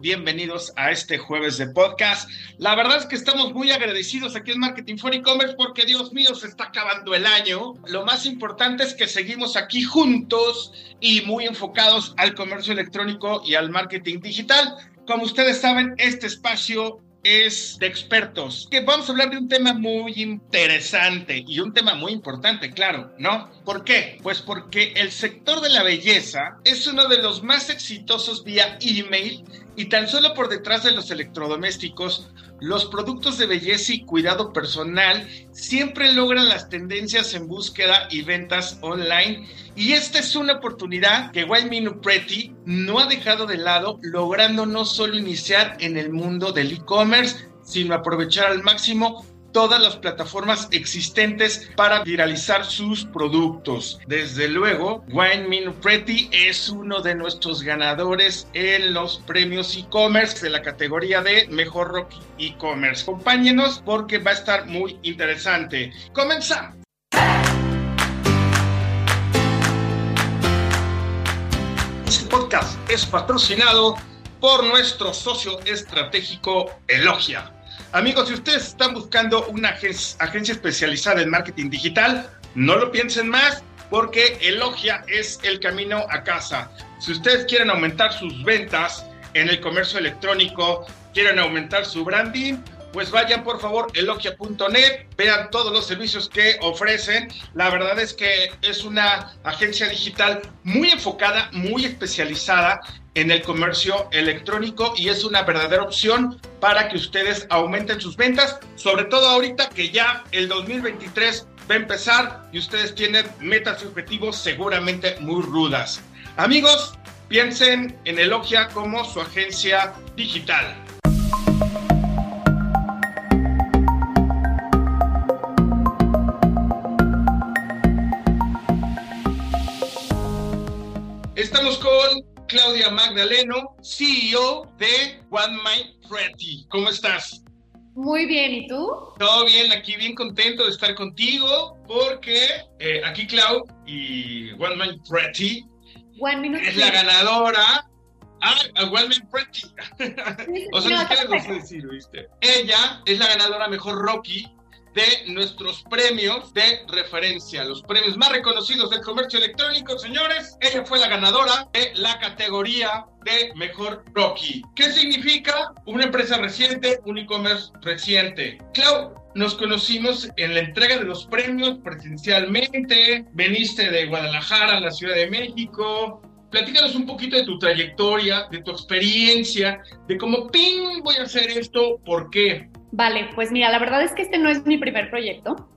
bienvenidos a este jueves de podcast. La verdad es que estamos muy agradecidos aquí en Marketing for E-Commerce porque Dios mío, se está acabando el año. Lo más importante es que seguimos aquí juntos y muy enfocados al comercio electrónico y al marketing digital. Como ustedes saben, este espacio es de expertos, que vamos a hablar de un tema muy interesante y un tema muy importante, claro, ¿no? ¿Por qué? Pues porque el sector de la belleza es uno de los más exitosos vía email y tan solo por detrás de los electrodomésticos, los productos de belleza y cuidado personal siempre logran las tendencias en búsqueda y ventas online. Y esta es una oportunidad que Minu Pretty no ha dejado de lado, logrando no solo iniciar en el mundo del e-commerce, sino aprovechar al máximo todas las plataformas existentes para viralizar sus productos. Desde luego, Wine Min Pretty es uno de nuestros ganadores en los premios e-commerce de la categoría de Mejor Rock e-commerce. Acompáñenos porque va a estar muy interesante. Comenzamos. Este podcast es patrocinado por nuestro socio estratégico Elogia Amigos, si ustedes están buscando una agencia especializada en marketing digital, no lo piensen más porque Elogia es el camino a casa. Si ustedes quieren aumentar sus ventas en el comercio electrónico, quieren aumentar su branding, pues vayan por favor elogia.net, vean todos los servicios que ofrecen. La verdad es que es una agencia digital muy enfocada, muy especializada en el comercio electrónico y es una verdadera opción para que ustedes aumenten sus ventas, sobre todo ahorita que ya el 2023 va a empezar y ustedes tienen metas y objetivos seguramente muy rudas. Amigos, piensen en Elogia como su agencia digital. Estamos con Claudia Magdaleno, CEO de One Mind Pretty. ¿Cómo estás? Muy bien, ¿y tú? Todo bien, aquí bien contento de estar contigo porque eh, aquí Clau y One Mind Pretty es la ganadora Ah, One Mind Pretty. o sea, ¿qué les decir, viste? Ella es la ganadora mejor Rocky de nuestros premios de referencia, los premios más reconocidos del comercio electrónico, señores. Ella fue la ganadora de la categoría de mejor Rocky. ¿Qué significa? Una empresa reciente, un e-commerce reciente. Clau, nos conocimos en la entrega de los premios presencialmente. Veniste de Guadalajara a la Ciudad de México. Platícanos un poquito de tu trayectoria, de tu experiencia, de cómo, ping, voy a hacer esto, ¿por qué? Vale, pues mira, la verdad es que este no es mi primer proyecto.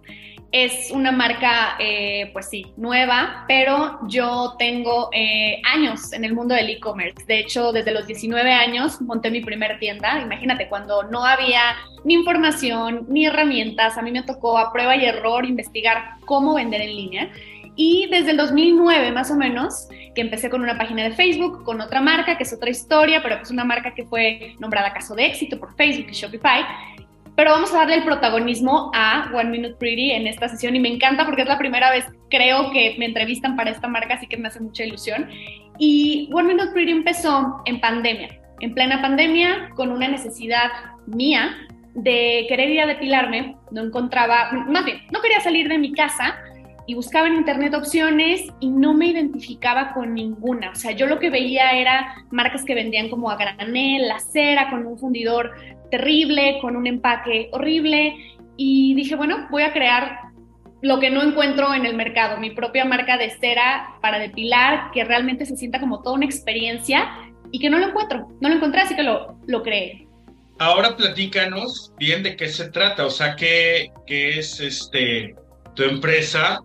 Es una marca, eh, pues sí, nueva, pero yo tengo eh, años en el mundo del e-commerce. De hecho, desde los 19 años monté mi primer tienda. Imagínate, cuando no había ni información ni herramientas, a mí me tocó a prueba y error investigar cómo vender en línea. Y desde el 2009 más o menos, que empecé con una página de Facebook, con otra marca, que es otra historia, pero que es una marca que fue nombrada caso de éxito por Facebook y Shopify. Pero vamos a darle el protagonismo a One Minute Pretty en esta sesión y me encanta porque es la primera vez, creo, que me entrevistan para esta marca, así que me hace mucha ilusión. Y One Minute Pretty empezó en pandemia, en plena pandemia, con una necesidad mía de querer ir a depilarme. No encontraba, más bien, no quería salir de mi casa y buscaba en internet opciones y no me identificaba con ninguna. O sea, yo lo que veía era marcas que vendían como a granel, la cera, con un fundidor terrible, con un empaque horrible. Y dije, bueno, voy a crear lo que no encuentro en el mercado, mi propia marca de cera para depilar, que realmente se sienta como toda una experiencia y que no lo encuentro. No lo encontré, así que lo, lo creé. Ahora platícanos bien de qué se trata, o sea, qué, qué es este tu empresa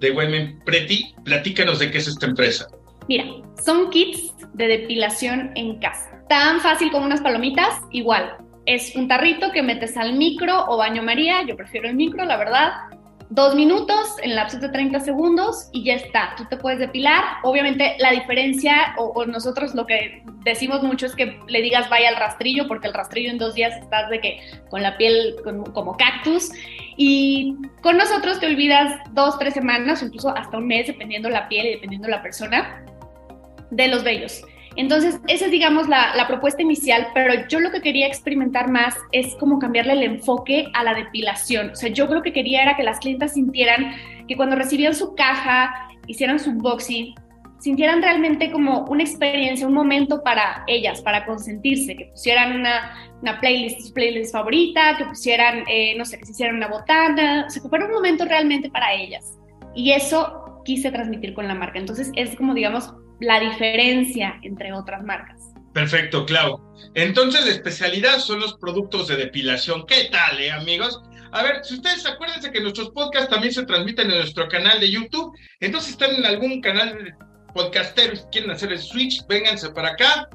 de Women Pretty. Platícanos de qué es esta empresa. Mira, son kits de depilación en casa. Tan fácil como unas palomitas, igual. Es un tarrito que metes al micro o baño María, yo prefiero el micro, la verdad dos minutos en lapsos de 30 segundos y ya está. Tú te puedes depilar. Obviamente la diferencia, o, nosotros lo que decimos mucho es que le digas vaya al rastrillo, porque el rastrillo en dos días estás de que con la piel como cactus. Y con nosotros te olvidas dos, tres semanas, o incluso hasta un mes, dependiendo la piel y dependiendo la persona, de los vellos. Entonces, esa es, digamos, la, la, propuesta inicial, pero yo lo que quería experimentar más es como cambiarle el enfoque a la depilación. O sea, yo creo que quería era que las clientas sintieran que cuando recibían su caja, hicieran su unboxing, sintieran realmente como una experiencia, un momento para ellas, para consentirse, que pusieran una, una playlist, su playlist favorita, que pusieran, eh, no sé, que se hicieran una botana, o sea, que fuera un momento realmente para ellas. Y eso quise transmitir con la marca. Entonces es como, digamos, la diferencia entre otras marcas. Perfecto, Clau. Entonces la especialidad son los productos de depilación. ¿Qué tal, eh, amigos? A ver, si ustedes acuérdense que nuestros podcasts también se transmiten en nuestro canal de YouTube, entonces están en algún canal de podcasteros quieren hacer el switch, vénganse para acá,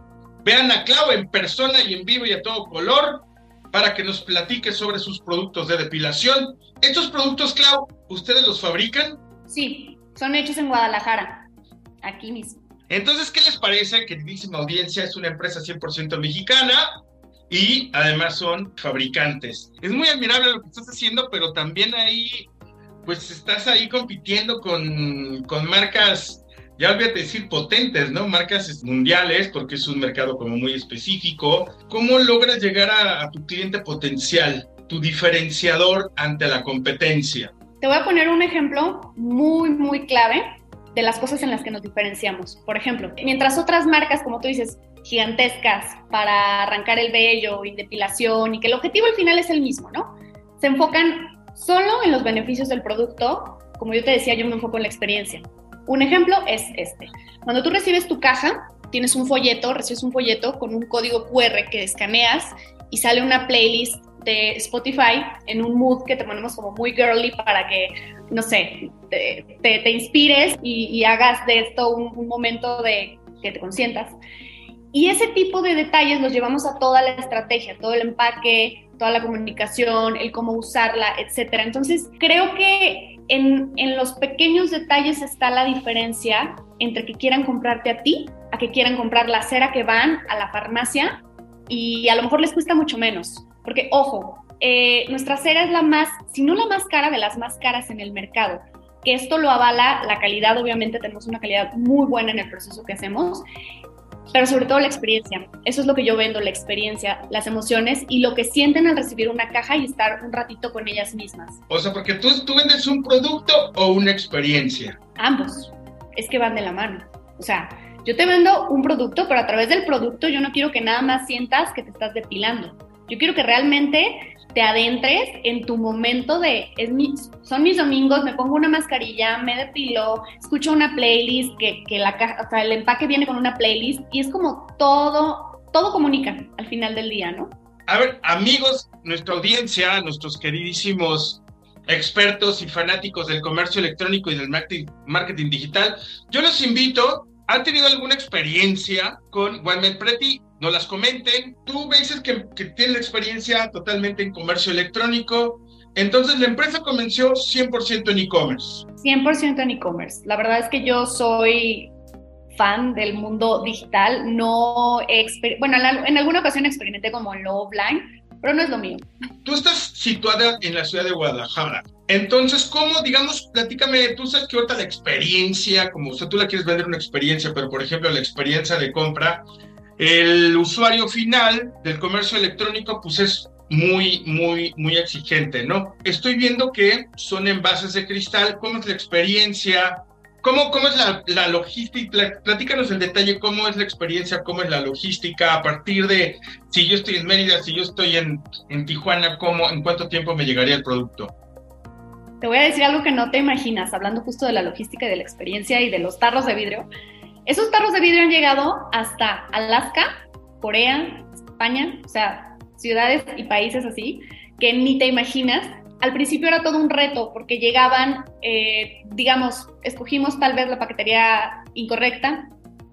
vean a Clau en persona y en vivo y a todo color para que nos platique sobre sus productos de depilación. ¿Estos productos, Clau, ustedes los fabrican? Sí, son hechos en Guadalajara, aquí mismo. Entonces, ¿qué les parece? Queridísima audiencia, es una empresa 100% mexicana y además son fabricantes. Es muy admirable lo que estás haciendo, pero también ahí, pues estás ahí compitiendo con, con marcas ya olvídate decir potentes, ¿no? Marcas mundiales, porque es un mercado como muy específico. ¿Cómo logras llegar a, tu cliente potencial, tu diferenciador ante la competencia? Te voy a poner un ejemplo muy, muy clave de las cosas en las que nos diferenciamos. Por ejemplo, mientras otras marcas, como tú dices, gigantescas para arrancar el vello y depilación y que el objetivo al final es el mismo, ¿no? Se enfocan solo en los beneficios del producto. Como yo te decía, yo me enfoco en la experiencia. Un ejemplo es este. Cuando tú recibes tu caja, tienes un folleto, recibes un folleto con un código QR que escaneas y sale una playlist de Spotify en un mood que te ponemos como muy girly para que, no sé, te, te, inspires y, hagas de esto un, un momento de que te consientas. Y ese tipo de detalles los llevamos a toda la estrategia, todo el empaque, toda la comunicación, el cómo usarla, etcétera. Entonces, creo que en, los pequeños detalles está la diferencia entre que quieran comprarte a ti, a que quieran comprar la cera que van a la farmacia y a lo mejor les cuesta mucho menos. Porque, ojo, eh, nuestra cera es la más, si no la más cara, de las más caras en el mercado. Que esto lo avala la calidad, obviamente tenemos una calidad muy buena en el proceso que hacemos pero sobre todo la experiencia. Eso es lo que yo vendo, la experiencia, las emociones y lo que sienten al recibir una caja y estar un ratito con ellas mismas. O sea, porque tú, tú vendes un producto o una experiencia. Ambos. Es que van de la mano. O sea, yo te vendo un producto, pero a través del producto yo no quiero que nada más sientas que te estás depilando. Yo quiero que realmente te adentres en tu momento de, son mis domingos, me pongo una mascarilla, me depilo, escucho una playlist, que, que la o sea, el empaque viene con una playlist y es como todo, todo comunica al final del día, ¿no? A ver, amigos, nuestra audiencia, nuestros queridísimos expertos y fanáticos del comercio electrónico y del marketing, marketing digital, yo los invito, ¿han tenido alguna experiencia con OneMed Pretty? No las comenten. Tú dices que, que tienes experiencia totalmente en comercio electrónico. Entonces la empresa comenzó 100% en e-commerce. 100% en e-commerce. La verdad es que yo soy fan del mundo digital. No bueno, en alguna ocasión experimenté como en lo offline, pero no es lo mío. Tú estás situada en la ciudad de Guadalajara. Entonces, ¿cómo, digamos, platícame, tú sabes que ahorita la experiencia, como o sea, tú la quieres vender una experiencia, pero por ejemplo la experiencia de compra el usuario final del comercio electrónico pues es muy, muy, muy exigente, ¿no? Estoy viendo que son envases de cristal, ¿cómo es la experiencia? ¿Cómo, es la, la logística? Platícanos en detalle cómo es la experiencia, cómo es la logística, a partir de si yo estoy en Mérida, si yo estoy en, en Tijuana, ¿cómo, ¿en cuánto tiempo me llegaría el producto? Te voy a decir algo que no te imaginas, hablando justo de la logística y de la experiencia y de los tarros de vidrio. Esos tarros de vidrio han llegado hasta Alaska, Corea, España, o sea, ciudades y países así, que ni te imaginas. Al principio era todo un reto porque llegaban, eh, digamos, escogimos tal vez la paquetería incorrecta,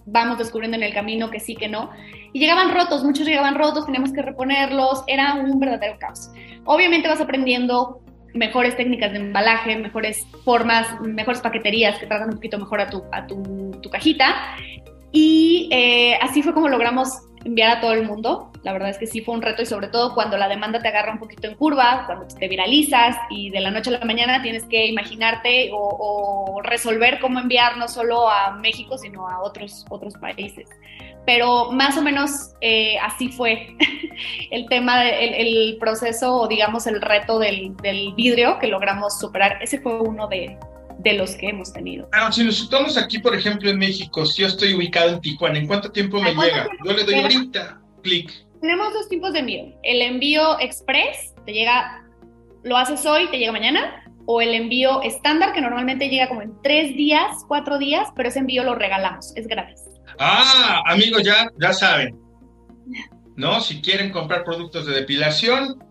vamos descubriendo en el camino que sí, que no. Y llegaban rotos, muchos llegaban rotos, teníamos que reponerlos, era un verdadero caos. Obviamente vas aprendiendo mejores técnicas de embalaje, mejores formas, mejores paqueterías que tratan un poquito mejor a tu, a tu, tu cajita. Y eh, así fue como logramos enviar a todo el mundo. La verdad es que sí fue un reto y sobre todo cuando la demanda te agarra un poquito en curva, cuando te viralizas y de la noche a la mañana tienes que imaginarte o, o resolver cómo enviar no solo a México, sino a otros, otros países. Pero más o menos eh, así fue el tema, el, proceso o digamos el reto del, vidrio que logramos superar. Ese fue uno de, los que hemos tenido. Ah, si nos estamos aquí, por ejemplo, en México, si yo estoy ubicado en Tijuana, ¿en cuánto tiempo me llega? yo le doy ahorita, clic. Tenemos dos tipos de envío. El envío express, te llega, lo haces hoy, te llega mañana, o el envío estándar, que normalmente llega como en tres días, cuatro días, pero ese envío lo regalamos, es gratis. Ah, amigos, ya, ya saben. ¿No? Si quieren comprar productos de depilación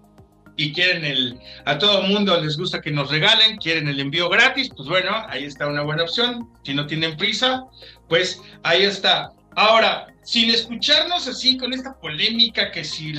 y quieren el. A todo mundo les gusta que nos regalen, quieren el envío gratis, pues bueno, ahí está una buena opción. Si no tienen prisa, pues ahí está. Ahora, sin escucharnos así con esta polémica que si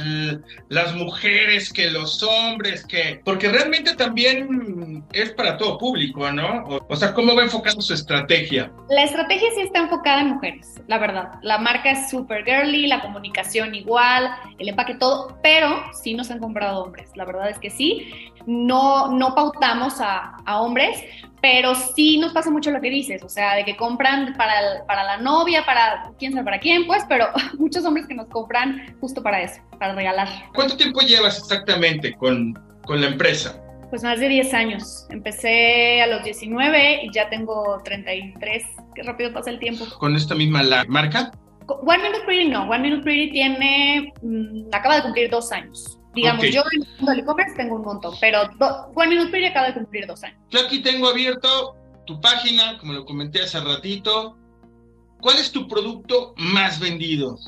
las mujeres, que los hombres, que... Porque realmente también es para todo público, ¿no? O, sea, ¿cómo va enfocando su estrategia? La estrategia sí está enfocada en mujeres, la verdad. La marca es super girly, la comunicación igual, el empaque todo, pero sí nos han comprado hombres. La verdad es que sí. No, no pautamos a, a hombres, pero sí nos pasa mucho lo que dices, o sea, de que compran para, para la novia, para quién sabe para quién, pues, pero muchos hombres que nos compran justo para eso, para regalar. ¿Cuánto tiempo llevas exactamente con, con la empresa? Pues más de 10 años. Empecé a los 19 y ya tengo 33. Qué rápido pasa el tiempo. ¿Con esta misma la marca? One Minute Pretty no. One Minute Pretty tiene, mm, acaba de cumplir dos años. Digamos, yo en el mundo del e-commerce tengo un montón, pero One Minute Pretty acaba de cumplir dos años. Yo aquí tengo abierto tu página, como lo comenté hace ratito. ¿Cuál es tu producto más vendido?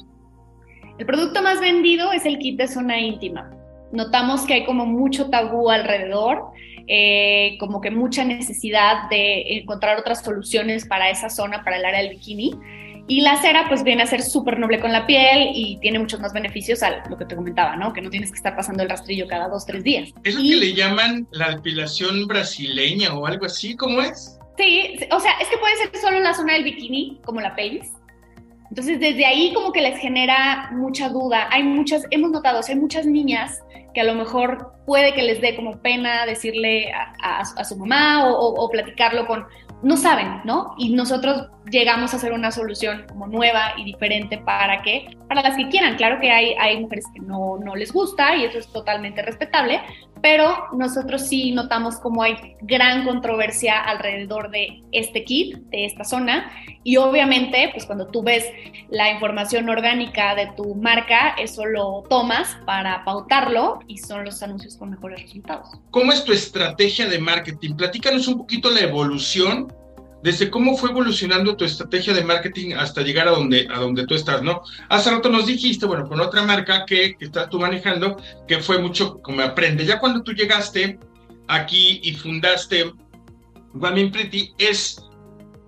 El producto más vendido es el kit de zona íntima. Notamos que hay como mucho tabú alrededor, eh, como que mucha necesidad de encontrar otras soluciones para esa zona, para el área del bikini. Y la cera pues viene a ser súper noble con la piel y tiene muchos más beneficios a lo que te comentaba, ¿no? Que no tienes que estar pasando el rastrillo cada dos, tres días. ¿Eso que le llaman la depilación brasileña o algo así? ¿Cómo es? Sí, o sea, es que puede ser solo en la zona del bikini, como la pelvis. Entonces, desde ahí como que les genera mucha duda. Hay muchas, hemos notado, hay muchas niñas que a lo mejor puede que les dé como pena decirle a, su mamá o, platicarlo con, no saben, ¿no? Y nosotros llegamos a hacer una solución como nueva y diferente para que, para las que quieran. Claro que hay, hay mujeres que no, no les gusta y eso es totalmente respetable, pero nosotros sí notamos como hay gran controversia alrededor de este kit, de esta zona, y obviamente, pues cuando tú ves la información orgánica de tu marca, eso lo tomas para pautarlo y son los anuncios con mejores resultados. ¿Cómo es tu estrategia de marketing? Platícanos un poquito la evolución desde cómo fue evolucionando tu estrategia de marketing hasta llegar a donde, a donde tú estás, ¿no? Hace rato nos dijiste, bueno, con otra marca que, que estás tú manejando, que fue mucho como aprende. Ya cuando tú llegaste aquí y fundaste Women Pretty, es,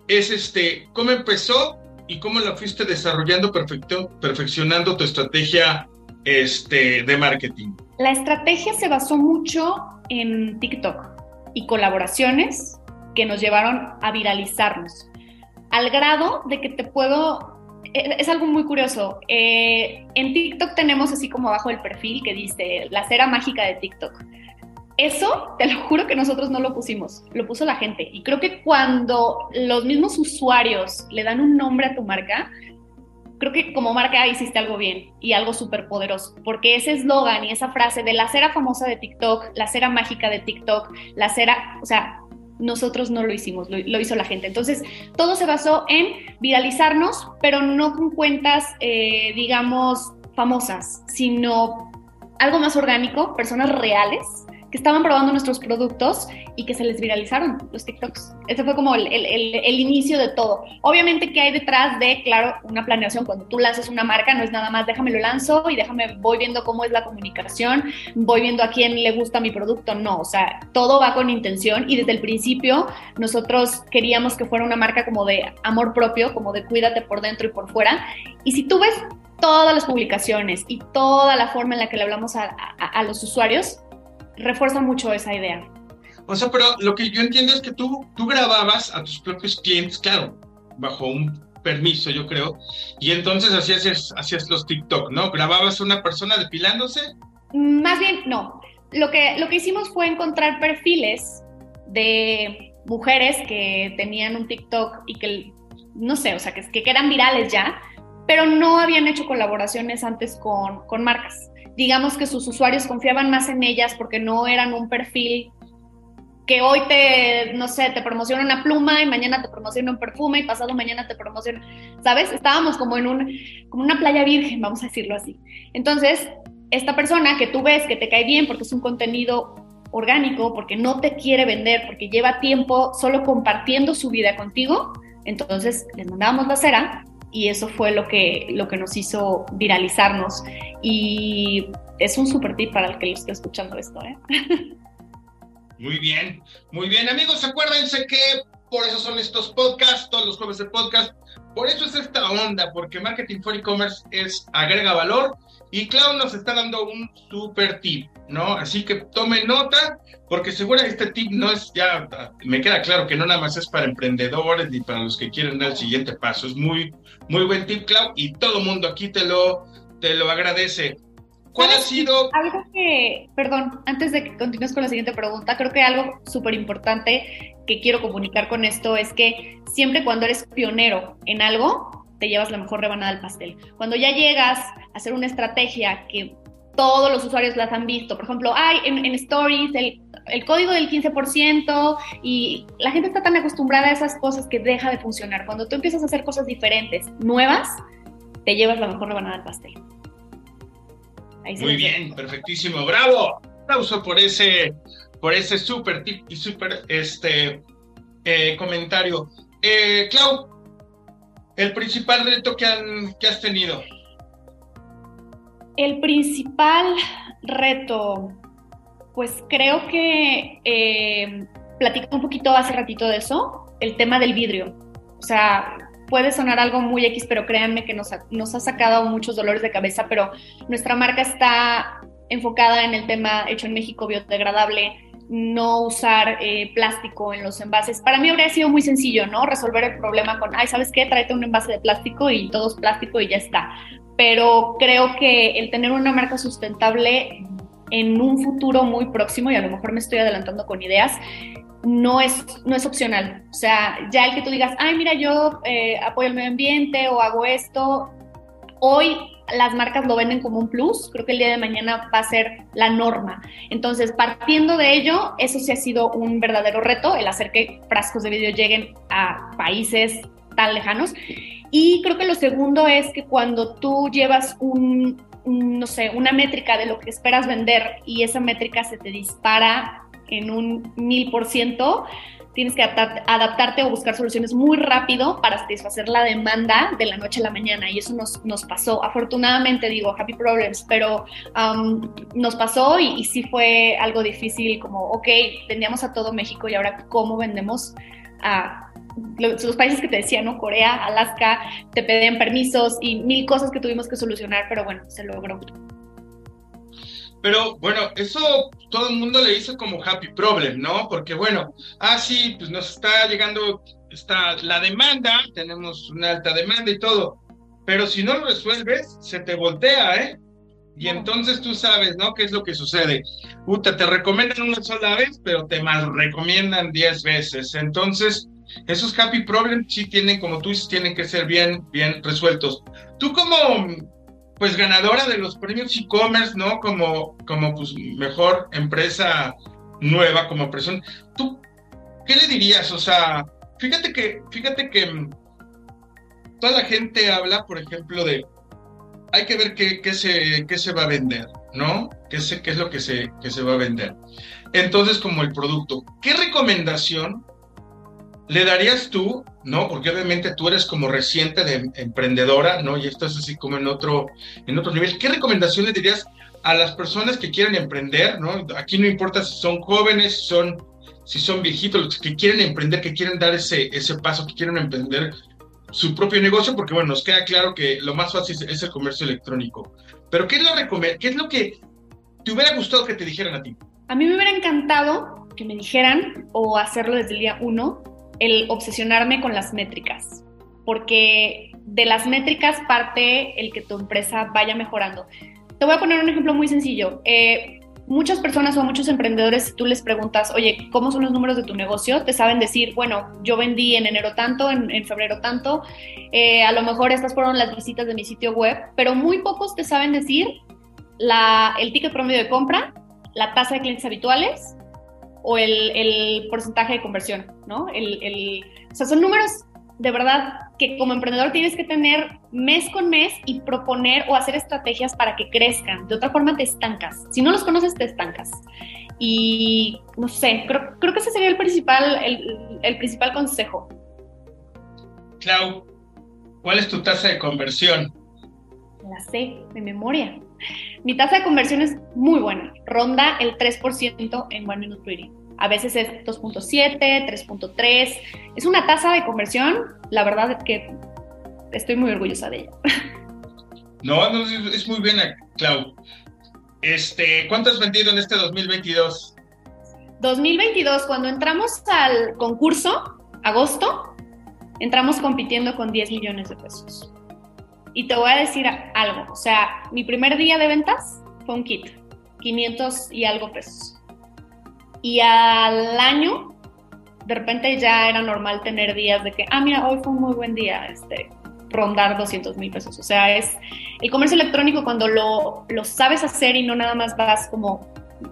es este, cómo empezó y cómo la fuiste desarrollando, perfeccionando tu estrategia este, de marketing. La estrategia se basó mucho en TikTok y colaboraciones que nos llevaron a viralizarnos. Al grado de que te puedo... E, es algo muy curioso. Eh, en TikTok tenemos así como abajo el perfil que dice la cera mágica de TikTok. Eso, te lo juro que nosotros no lo pusimos, lo puso la gente. Y creo que cuando los mismos usuarios le dan un nombre a tu marca, creo que como marca hiciste algo bien y algo súper poderoso, porque ese eslogan y esa frase de la cera famosa de TikTok, la cera mágica de TikTok, la cera, o sea, nosotros no lo hicimos, lo, hizo la gente. Entonces, todo se basó en viralizarnos, pero no con cuentas, eh, digamos, famosas, sino algo más orgánico, personas reales que estaban probando nuestros productos y que se les viralizaron los TikToks. Ese fue como el, inicio de todo. Obviamente que hay detrás de, claro, una planeación. Cuando tú lanzas una marca, no es nada más déjame lo lanzo y déjame, voy viendo cómo es la comunicación, voy viendo a quién le gusta mi producto. No, o sea, todo va con intención y desde el principio nosotros queríamos que fuera una marca como de amor propio, como de cuídate por dentro y por fuera. Y si tú ves todas las publicaciones y toda la forma en la que le hablamos a, a los usuarios, refuerza mucho esa idea. O sea, pero lo que yo entiendo es que tú, tú grababas a tus propios clientes, claro, bajo un permiso, yo creo, y entonces hacías, hacías los TikTok, ¿no? ¿Grababas a una persona depilándose? Más bien, no. Lo que, lo que hicimos fue encontrar perfiles de mujeres que tenían un TikTok y que, no sé, o sea, que, que eran virales ya, pero no habían hecho colaboraciones antes con, con marcas. Digamos que sus usuarios confiaban más en ellas porque no eran un perfil que hoy te, no sé, te promociona una pluma y mañana te promociona un perfume y pasado mañana te promociona, ¿sabes? Estábamos como en un, como una playa virgen, vamos a decirlo así. Entonces, esta persona que tú ves que te cae bien porque es un contenido orgánico, porque no te quiere vender, porque lleva tiempo solo compartiendo su vida contigo, entonces les mandábamos la cera y eso fue lo que, lo que nos hizo viralizarnos. Y es un super tip para el que lo esté escuchando esto, ¿eh? Muy bien, muy bien. Amigos, acuérdense que por eso son estos podcasts, todos los jueves de podcast. Por eso es esta onda, porque Marketing for E-Commerce es agrega valor y Cloud nos está dando un super tip, ¿no? Así que tome nota, porque seguro este tip no es ya, me queda claro que no nada más es para emprendedores ni para los que quieren dar el siguiente paso. Es muy, muy buen tip, Cloud, y todo el mundo aquí te lo, te lo agradece. ¿Cuál ha sido? Algo que, perdón, antes de que continúes con la siguiente pregunta, creo que algo súper importante que quiero comunicar con esto es que siempre cuando eres pionero en algo, te llevas la mejor rebanada del pastel. Cuando ya llegas a hacer una estrategia que todos los usuarios las han visto, por ejemplo, hay en, Stories el, el, código del 15% y la gente está tan acostumbrada a esas cosas que deja de funcionar. Cuando tú empiezas a hacer cosas diferentes, nuevas, te llevas la mejor rebanada del pastel. Muy bien, perfectísimo, bravo. Aplauso por ese, por ese súper tip y súper este, eh, comentario. Eh, Clau, el principal reto que, han, que has tenido. El principal reto, pues creo que eh, un poquito hace ratito de eso, el tema del vidrio. O sea, puede sonar algo muy X, pero créanme que nos ha, nos ha sacado muchos dolores de cabeza, pero nuestra marca está enfocada en el tema hecho en México biodegradable, no usar eh, plástico en los envases. Para mí habría sido muy sencillo, ¿no? Resolver el problema con, ay, ¿sabes qué? Tráete un envase de plástico y todo es plástico y ya está. Pero creo que el tener una marca sustentable en un futuro muy próximo, y a lo mejor me estoy adelantando con ideas, no es, no es opcional. O sea, ya el que tú digas, ay, mira, yo eh, apoyo el medio ambiente o hago esto, hoy las marcas lo venden como un plus, creo que el día de mañana va a ser la norma. Entonces, partiendo de ello, eso sí ha sido un verdadero reto, el hacer que frascos de vidrio lleguen a países tan lejanos. Y creo que lo segundo es que cuando tú llevas un, no sé, una métrica de lo que esperas vender y esa métrica se te dispara en un mil por ciento, tienes que adaptarte o buscar soluciones muy rápido para satisfacer la demanda de la noche a la mañana y eso nos, nos pasó. Afortunadamente digo, happy problems, pero um, nos pasó y, sí fue algo difícil como, ok, vendíamos a todo México y ahora cómo vendemos a los, países que te decía, ¿no? Corea, Alaska, te pedían permisos y mil cosas que tuvimos que solucionar, pero bueno, se logró. Pero bueno, eso todo el mundo le hizo como happy problem, ¿no? Porque bueno, ah, sí, pues nos está llegando está la demanda, tenemos una alta demanda y todo, pero si no lo resuelves, se te voltea, ¿eh? Y entonces tú sabes, ¿no? ¿Qué es lo que sucede? Puta, te recomiendan una sola vez, pero te mal recomiendan diez veces. Entonces, esos happy problems sí tienen, como tú dices, tienen que ser bien, bien resueltos. Tú como, pues ganadora de los premios e-commerce, ¿no? Como, como pues mejor empresa nueva, como persona. ¿Tú qué le dirías? O sea, fíjate que, fíjate que mm, toda la gente habla, por ejemplo, de hay que ver qué, qué, se, qué se va a vender, ¿no? ¿Qué, se, qué es lo que se, que se va a vender? Entonces, como el producto, ¿qué recomendación le darías tú, ¿no? Porque obviamente tú eres como reciente de emprendedora, ¿no? Y esto es así como en otro, en otro nivel. ¿Qué recomendación le dirías a las personas que quieren emprender, ¿no? Aquí no importa si son jóvenes, si son, si son viejitos, los que quieren emprender, que quieren dar ese, ese paso, que quieren emprender su propio negocio, porque bueno, nos queda claro que lo más fácil es el comercio electrónico. Pero ¿qué es, lo ¿qué es lo que te hubiera gustado que te dijeran a ti? A mí me hubiera encantado que me dijeran o hacerlo desde el día uno, el obsesionarme con las métricas, porque de las métricas parte el que tu empresa vaya mejorando. Te voy a poner un ejemplo muy sencillo. Eh, muchas personas o muchos emprendedores, si tú les preguntas, oye, ¿cómo son los números de tu negocio? Te saben decir, bueno, yo vendí en enero tanto, en, febrero tanto, eh, a lo mejor estas fueron las visitas de mi sitio web, pero muy pocos te saben decir la, el ticket promedio de compra, la tasa de clientes habituales o el, porcentaje de conversión, ¿no? El, el, o sea, son números de verdad que como emprendedor tienes que tener mes con mes y proponer o hacer estrategias para que crezcan. De otra forma te estancas. Si no los conoces, te estancas. Y no sé, creo, creo que ese sería el principal, el, el principal consejo. Clau, ¿cuál es tu tasa de conversión? La sé, de memoria. Mi tasa de conversión es muy buena, ronda el 3% en One Minute Reading. A veces es 2.7, 3.3. Es una tasa de conversión, la verdad es que estoy muy orgullosa de ella. No, no es muy buena, Clau. Este, ¿Cuánto has vendido en este 2022? 2022, cuando entramos al concurso, agosto, entramos compitiendo con 10 millones de pesos. Y te voy a decir algo, o sea, mi primer día de ventas fue un kit, 500 y algo pesos. Y al año, de repente ya era normal tener días de que, ah, mira, hoy fue un muy buen día, este, rondar 200 mil pesos. O sea, es el comercio electrónico cuando lo, lo sabes hacer y no nada más vas como,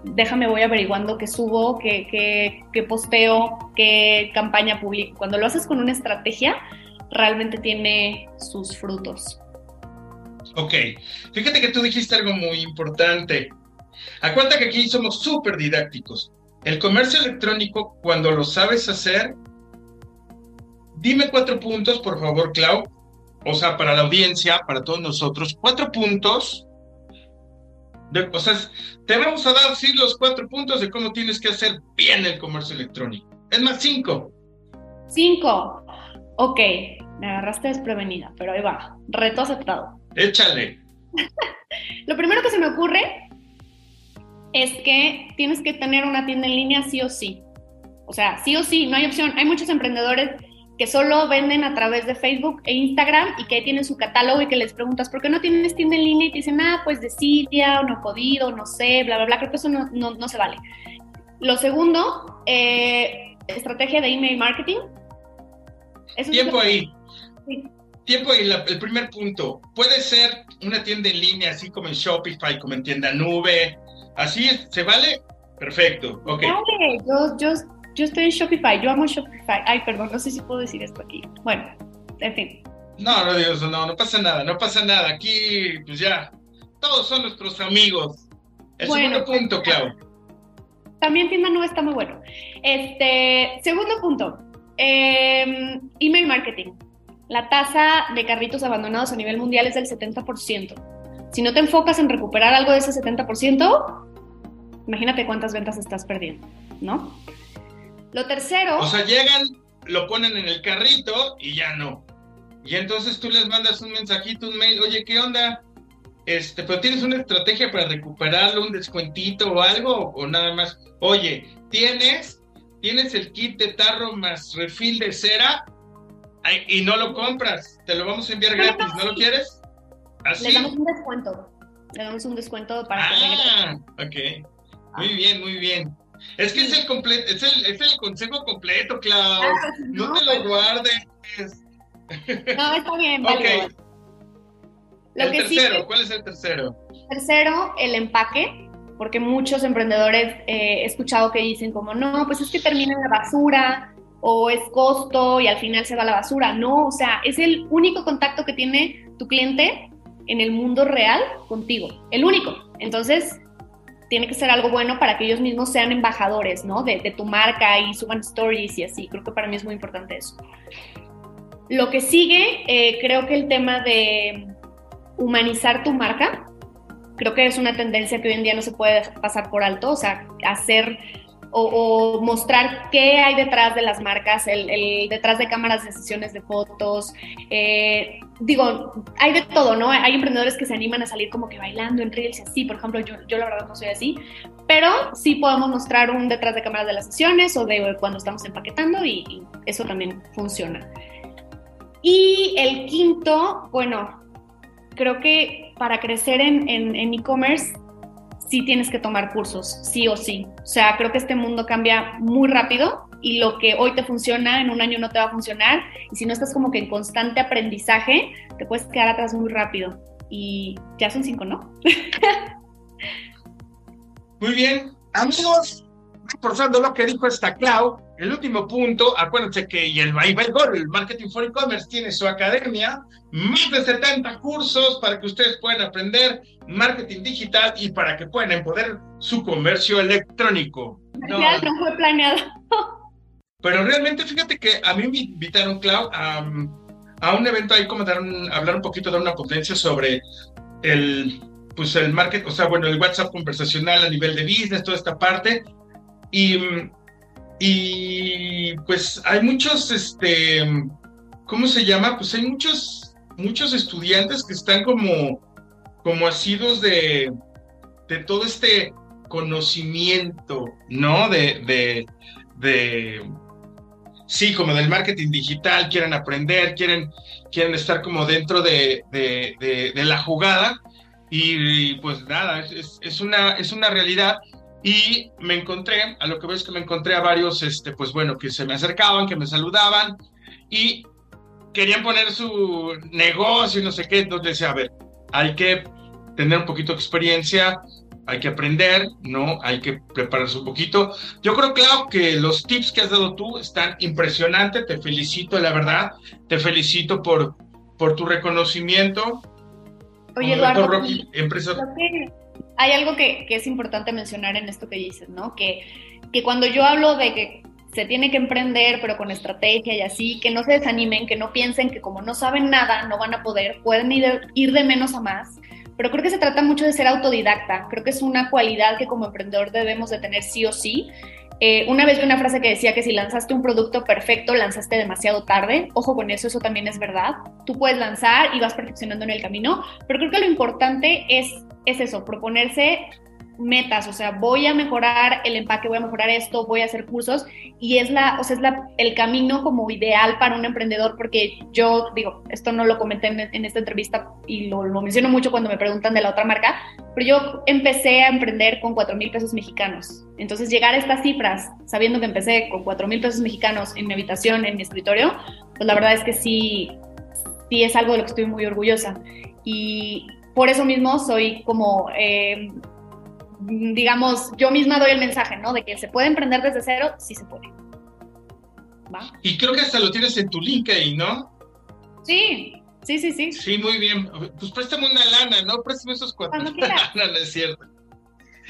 déjame, voy averiguando qué subo, qué, qué, qué posteo, qué campaña publico. Cuando lo haces con una estrategia, realmente tiene sus frutos. Ok, fíjate que tú dijiste algo muy importante. Acuérdate que aquí somos súper didácticos. El comercio electrónico, cuando lo sabes hacer, dime cuatro puntos, por favor, Clau. O sea, para la audiencia, para todos nosotros, cuatro puntos. De, o sea, te vamos a dar, sí, los cuatro puntos de cómo tienes que hacer bien el comercio electrónico. Es más, cinco. Cinco. Ok, me agarraste desprevenida, pero ahí va. Reto aceptado. Échale. Lo primero que se me ocurre es que tienes que tener una tienda en línea sí o sí. O sea, sí o sí, no hay opción. Hay muchos emprendedores que solo venden a través de Facebook e Instagram y que tienen su catálogo y que les preguntas, ¿por qué no tienes tienda en línea? Y te dicen, ah, pues de Siria, o no he podido, no sé, bla, bla, bla. Creo que eso no, no, se vale. Lo segundo, eh, estrategia de email marketing. Tiempo ahí. Sí tiempo y el primer punto, puede ser una tienda en línea, así como en Shopify, como en tienda nube, así ¿se vale? Perfecto, ok. Vale, yo, yo, yo estoy en Shopify, yo amo Shopify. Ay, perdón, no sé si puedo decir esto aquí. Bueno, en fin. No, no digo eso, no, no pasa nada, no pasa nada. Aquí, pues ya, todos son nuestros amigos. El segundo pues, punto, Clau. También tienda nube está muy bueno. Este, segundo punto, eh, email marketing la tasa de carritos abandonados a nivel mundial es del 70%. Si no te enfocas en recuperar algo de ese 70%, imagínate cuántas ventas estás perdiendo, ¿no? Lo tercero... O sea, llegan, lo ponen en el carrito y ya no. Y entonces tú les mandas un mensajito, un mail, oye, ¿qué onda? Este, pero tienes una estrategia para recuperarlo, un descuentito o algo, o nada más, oye, tienes, tienes el kit de tarro más refil de cera, y no lo compras, te lo vamos a enviar gratis, ¿no lo quieres? ¿Así? Le damos un descuento. Le damos un descuento para ah, ok. Muy ah. bien, muy bien. Es que es, el completo, es, el, es el consejo completo, Clau. Ah, pues no, te lo pues. guardes. No, está bien. Vale. Ok. el tercero, ¿cuál es el tercero? Tercero, el empaque, porque muchos emprendedores eh, he escuchado que dicen como, no, pues es que termina en la basura, o es costo y al final se va a la basura. No, o sea, es el único contacto que tiene tu cliente en el mundo real contigo, el único. Entonces, tiene que ser algo bueno para que ellos mismos sean embajadores, ¿no? De, tu marca y suban stories y así. Creo que para mí es muy importante eso. Lo que sigue, eh, creo que el tema de humanizar tu marca, creo que es una tendencia que hoy en día no se puede pasar por alto, o sea, hacer o, mostrar qué hay detrás de las marcas, el, detrás de cámaras de sesiones de fotos. Eh, digo, hay de todo, ¿no? Hay emprendedores que se animan a salir como que bailando en reels y así, por ejemplo, yo, yo la verdad no soy así, pero sí podemos mostrar un detrás de cámaras de las sesiones o de cuando estamos empaquetando y, eso también funciona. Y el quinto, bueno, creo que para crecer en e-commerce sí tienes que tomar cursos, sí o sí. O sea, creo que este mundo cambia muy rápido y lo que hoy te funciona en un año no te va a funcionar y si no estás como que en constante aprendizaje, te puedes quedar atrás muy rápido. Y ya son cinco, ¿no? muy bien, amigos, reforzando lo que dijo esta Clau, el último punto, acuérdense que y el, ahí gol, el Marketing for E-Commerce tiene su academia, más de 70 cursos para que ustedes puedan aprender marketing digital y para que puedan empoderar su comercio electrónico. No, no fue planeado. Pero realmente, fíjate que a mí me invitaron, Clau, a, a un evento ahí como dar hablar un poquito, dar una potencia sobre el, pues el market, o sea, bueno, el WhatsApp conversacional a nivel de business, toda esta parte. Y, y pues hay muchos, este, ¿cómo se llama? Pues hay muchos, muchos estudiantes que están como, como asidos de, de todo este conocimiento, ¿no? De, de, de, sí, como del marketing digital, quieren aprender, quieren, quieren estar como dentro de, de, la jugada. Y, pues nada, es, es, una, es una realidad y me encontré, a lo que ves que me encontré a varios, este, pues bueno, que se me acercaban, que me saludaban y querían poner su negocio y no sé qué. Entonces decía, a ver, hay que tener un poquito de experiencia, hay que aprender, ¿no? Hay que prepararse un poquito. Yo creo, Clau, que los tips que has dado tú están impresionantes. Te felicito, la verdad. Te felicito por, por tu reconocimiento. Oye, Eduardo, Rocky, empresa hay algo que, es importante mencionar en esto que dices, ¿no? Que, cuando yo hablo de que se tiene que emprender, pero con estrategia y así, que no se desanimen, que no piensen que como no saben nada, no van a poder, pueden ir de, ir de menos a más. Pero creo que se trata mucho de ser autodidacta. Creo que es una cualidad que como emprendedor debemos de tener sí o sí. Eh, una vez vi una frase que decía que si lanzaste un producto perfecto, lanzaste demasiado tarde. Ojo con eso, eso también es verdad. Tú puedes lanzar y vas perfeccionando en el camino, pero creo que lo importante es es eso, proponerse metas, o sea, voy a mejorar el empaque, voy a mejorar esto, voy a hacer cursos y es la, o sea, es la, el camino como ideal para un emprendedor porque yo digo, esto no lo comenté en, esta entrevista y lo, lo, menciono mucho cuando me preguntan de la otra marca, pero yo empecé a emprender con 4 mil pesos mexicanos. Entonces llegar a estas cifras, sabiendo que empecé con 4 mil pesos mexicanos en mi habitación, en mi escritorio, pues la verdad es que sí, sí es algo de lo que estoy muy orgullosa. Y, por eso mismo soy como, eh, digamos, yo misma doy el mensaje, ¿no? De que se puede emprender desde cero, sí se puede. ¿Va? Y creo que hasta lo tienes en tu LinkedIn, ¿no? Sí, sí, sí, sí. Sí, muy bien. Pues préstame una lana, ¿no? Préstame esos cuatro. no, no es cierto.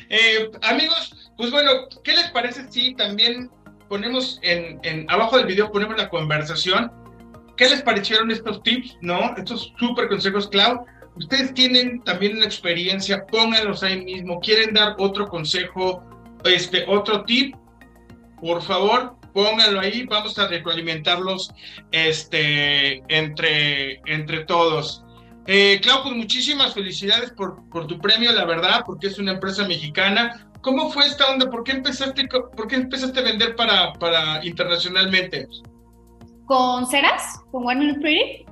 Eh, amigos, pues bueno, ¿qué les parece si también ponemos en, en, abajo del video ponemos la conversación? ¿Qué les parecieron estos tips, no? Estos súper consejos, Clau ustedes tienen también una experiencia, pónganlos ahí mismo, quieren dar otro consejo, este, otro tip, por favor, pónganlo ahí, vamos a retroalimentarlos este, entre, entre todos. Eh, Clau, pues muchísimas felicidades por, por tu premio, la verdad, porque es una empresa mexicana. ¿Cómo fue esta onda? ¿Por qué empezaste, por qué empezaste a vender para, para internacionalmente? ¿Con ceras? ¿Con One Minute Pretty?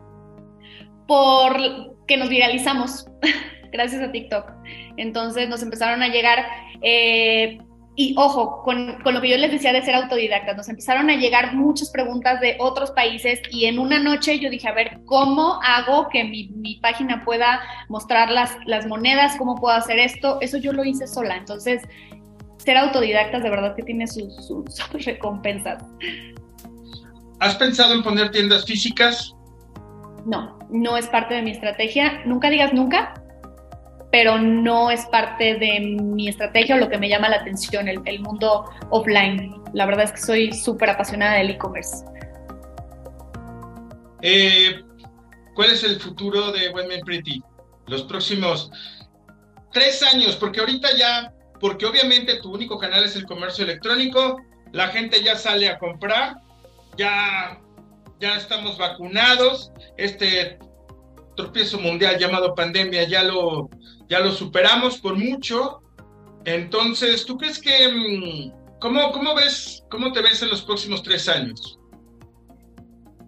Por que nos viralizamos gracias a TikTok. Entonces nos empezaron a llegar, eh, y ojo, con, con, lo que yo les decía de ser autodidactas, nos empezaron a llegar muchas preguntas de otros países y en una noche yo dije, a ver, ¿cómo hago que mi, mi página pueda mostrar las, las monedas? ¿Cómo puedo hacer esto? Eso yo lo hice sola. Entonces, ser autodidactas de verdad que tiene sus, sus recompensas. ¿Has pensado en poner tiendas físicas? No, no es parte de mi estrategia. Nunca digas nunca, pero no es parte de mi estrategia o lo que me llama la atención, el, mundo offline. La verdad es que soy súper apasionada del e-commerce. Eh, ¿Cuál es el futuro de Women Pretty? Los próximos tres años, porque ahorita ya, porque obviamente tu único canal es el comercio electrónico, la gente ya sale a comprar, ya ya estamos vacunados, este tropiezo mundial llamado pandemia ya lo, ya lo superamos por mucho. Entonces, ¿tú crees que, mm, cómo, cómo ves, cómo te ves en los próximos tres años?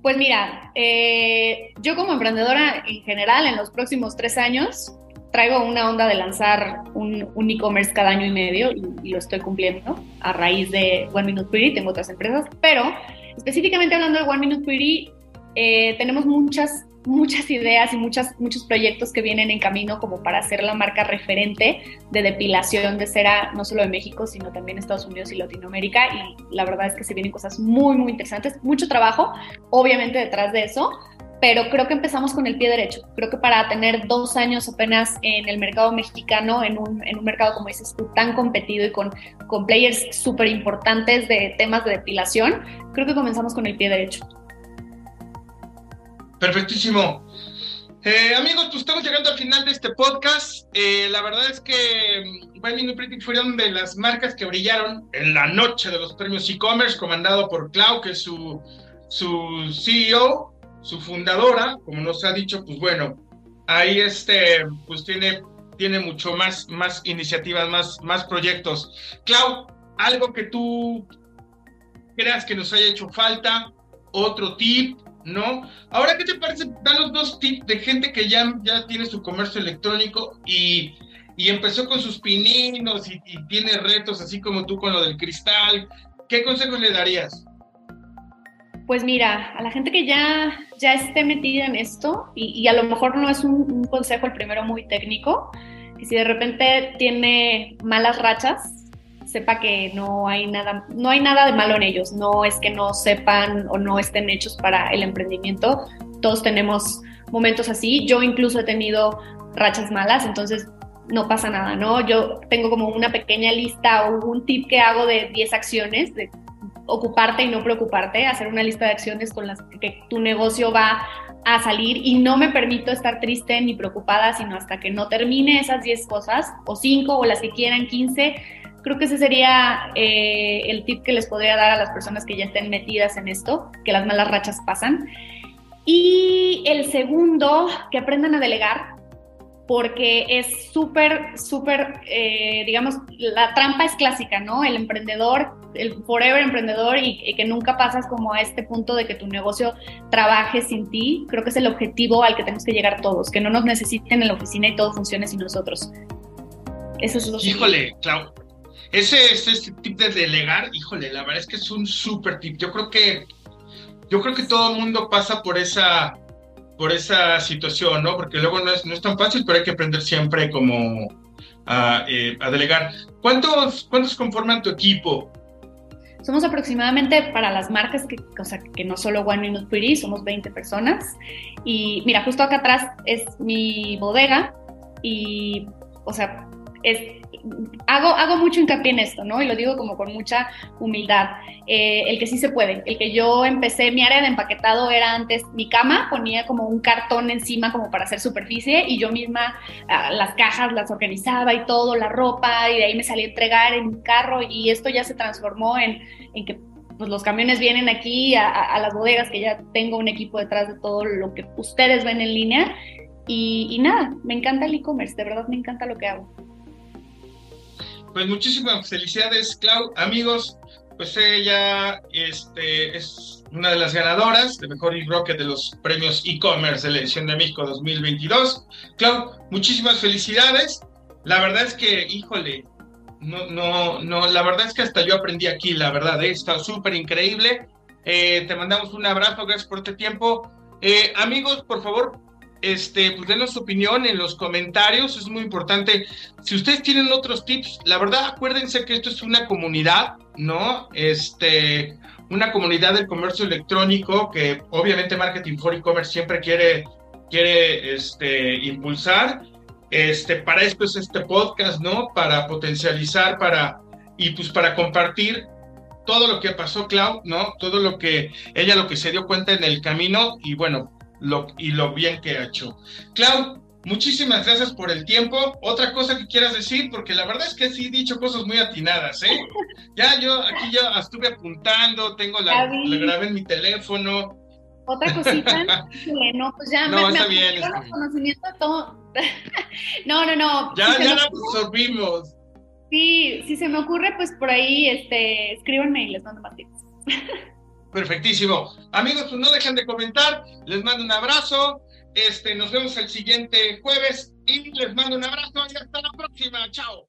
Pues mira, eh, yo como emprendedora en general en los próximos tres años, traigo una onda de lanzar un, e-commerce cada año y medio y, lo estoy cumpliendo a raíz de One Minute Pretty, tengo otras empresas, pero específicamente hablando de One Minute Pretty, eh, tenemos muchas, muchas ideas y muchas, muchos proyectos que vienen en camino como para hacer la marca referente de depilación de cera, no solo de México, sino también Estados Unidos y Latinoamérica. Y la verdad es que se vienen cosas muy, muy interesantes, mucho trabajo, obviamente detrás de eso, pero creo que empezamos con el pie derecho. Creo que para tener dos años apenas en el mercado mexicano, en un, en un mercado, como dices tú, tan competido y con, con players súper importantes de temas de depilación, creo que comenzamos con el pie derecho. Perfectísimo. Eh, amigos, pues estamos llegando al final de este podcast. Eh, la verdad es que Binding y Pretty fueron de las marcas que brillaron en la noche de los premios e-commerce, comandado por Clau, que es su, su CEO su fundadora, como nos ha dicho, pues bueno, ahí este, pues tiene, tiene mucho más, más iniciativas, más, más proyectos. Clau, algo que tú creas que nos haya hecho falta, otro tip, ¿no? Ahora, ¿qué te parece? Danos dos tips de gente que ya, ya tiene su comercio electrónico y, y empezó con sus pininos y, y tiene retos así como tú con lo del cristal. ¿Qué consejos le darías? Pues mira, a la gente que ya, ya esté metida en esto, y, a lo mejor no es un, consejo el primero muy técnico, que si de repente tiene malas rachas, sepa que no hay nada, no hay nada de malo en ellos, no es que no sepan o no estén hechos para el emprendimiento, todos tenemos momentos así, yo incluso he tenido rachas malas, entonces no pasa nada, ¿no? Yo tengo como una pequeña lista o un tip que hago de 10 acciones, de ocuparte y no preocuparte, hacer una lista de acciones con las que tu negocio va a salir y no me permito estar triste ni preocupada, sino hasta que no termine esas 10 cosas, o 5 o las que quieran, 15. Creo que ese sería eh, el tip que les podría dar a las personas que ya estén metidas en esto, que las malas rachas pasan. Y el segundo, que aprendan a delegar, porque es súper, súper, eh, digamos, la trampa es clásica, ¿no? El emprendedor, el forever emprendedor y, que nunca pasas como a este punto de que tu negocio trabaje sin ti, creo que es el objetivo al que tenemos que llegar todos, que no nos necesiten en la oficina y todo funcione sin nosotros. Eso es lo Híjole, Clau, ese, ese tip de delegar, híjole, la verdad es que es un súper tip. Yo creo que, yo creo que todo el mundo pasa por esa por esa situación, ¿no? Porque luego no es, no es tan fácil, pero hay que aprender siempre como a, eh, delegar. ¿Cuántos, ¿Cuántos conforman tu equipo? Somos aproximadamente para las marcas, que, o sea, que no solo One Minute Pretty, somos 20 personas. Y mira, justo acá atrás es mi bodega y, o sea, es hago, mucho hincapié en esto, ¿no? Y lo digo como con mucha humildad. Eh, el que sí se puede, el que yo empecé, mi área de empaquetado era antes mi cama, ponía como un cartón encima como para hacer superficie y yo misma ah, las cajas las organizaba y todo, la ropa, y de ahí me salí a entregar en mi carro y esto ya se transformó en, que pues los camiones vienen aquí a, a, las bodegas, que ya tengo un equipo detrás de todo lo que ustedes ven en línea. Y, y nada, me encanta el e-commerce, de verdad me encanta lo que hago. Pues muchísimas felicidades, Clau. Amigos, pues ella este, es una de las ganadoras de Mejor e-Rocket de los premios e-commerce de la edición de México 2022. Clau, muchísimas felicidades. La verdad es que, híjole, no, no, no, la verdad es que hasta yo aprendí aquí, la verdad, ¿eh? está súper increíble. Eh, te mandamos un abrazo, gracias por este tiempo. Eh, amigos, por favor, este, pues denos su opinión en los comentarios, es muy importante. Si ustedes tienen otros tips, la verdad acuérdense que esto es una comunidad, ¿no? Este, una comunidad del comercio electrónico que obviamente Marketing for E-Commerce siempre quiere, quiere este, impulsar. Este, para esto es este podcast, ¿no? Para potencializar, para, y pues para compartir todo lo que pasó Clau, ¿no? Todo lo que ella lo que se dio cuenta en el camino y bueno, y lo bien que ha hecho. Clau, muchísimas gracias por el tiempo. Otra cosa que quieras decir, porque la verdad es que sí he dicho cosas muy atinadas, ¿eh? Ya yo aquí ya estuve apuntando, tengo la, la grabé en mi teléfono. Otra cosita, no, pues ya no, me, está bien, está conocimiento todo. no, no, no. Ya, ya la absorbimos. Sí, si se me ocurre, pues por ahí, este, escríbanme y les mando más tips. Perfectísimo. Amigos, pues no dejen de comentar. Les mando un abrazo. Este, nos vemos el siguiente jueves. y les mando un abrazo y hasta la próxima. Chao.